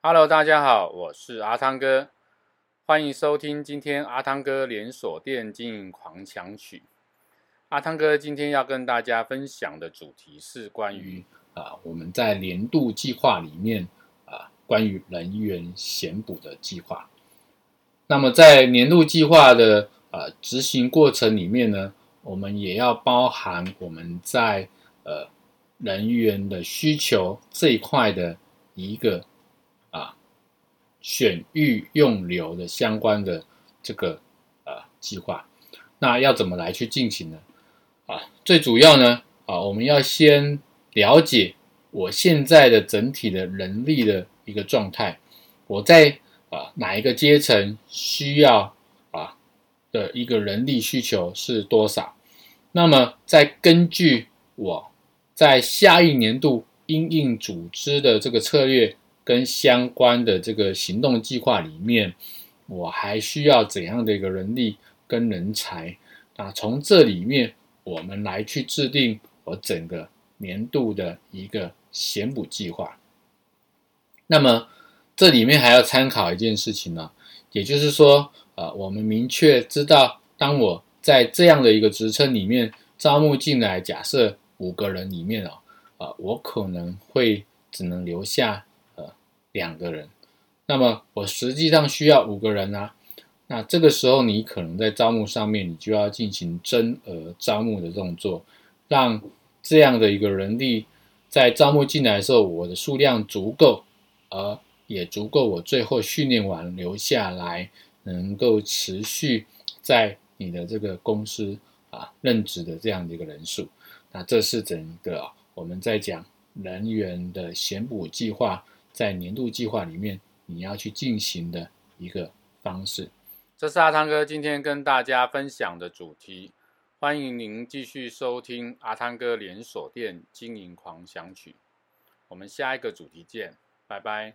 Hello，大家好，我是阿汤哥，欢迎收听今天阿汤哥连锁店经营狂想曲。阿汤哥今天要跟大家分享的主题是关于啊，我们在年度计划里面啊，关于人员选补的计划。那么在年度计划的呃执行过程里面呢，我们也要包含我们在呃人员的需求这一块的一个选育用留的相关的这个呃计划。那要怎么来去进行呢？啊，最主要呢，啊，我们要先了解我现在的整体的人力的一个状态，我在啊哪一个阶层需要啊的一个人力需求是多少？那么再根据我在下一年度因应组织的这个策略跟相关的这个行动计划里面，我还需要怎样的一个人力跟人才？啊，从这里面。我们来去制定我整个年度的一个选补计划。那么这里面还要参考一件事情呢，也就是说，呃，我们明确知道，当我在这样的一个职称里面招募进来，假设五个人里面哦，呃，我可能会只能留下两个人。那么我实际上需要五个人啊。那这个时候，你可能在招募上面，你就要进行增额招募的动作，让这样的一个人力在招募进来的时候，我的数量足够，而也足够我最后训练完留下来，能够持续在你的这个公司啊任职的这样的一个人数。那这是整个我们在讲人员的选补计划，在年度计划里面你要去进行的一个方式。这是阿汤哥今天跟大家分享的主题，欢迎您继续收听阿汤哥连锁店经营狂想曲，我们下一个主题见，拜拜。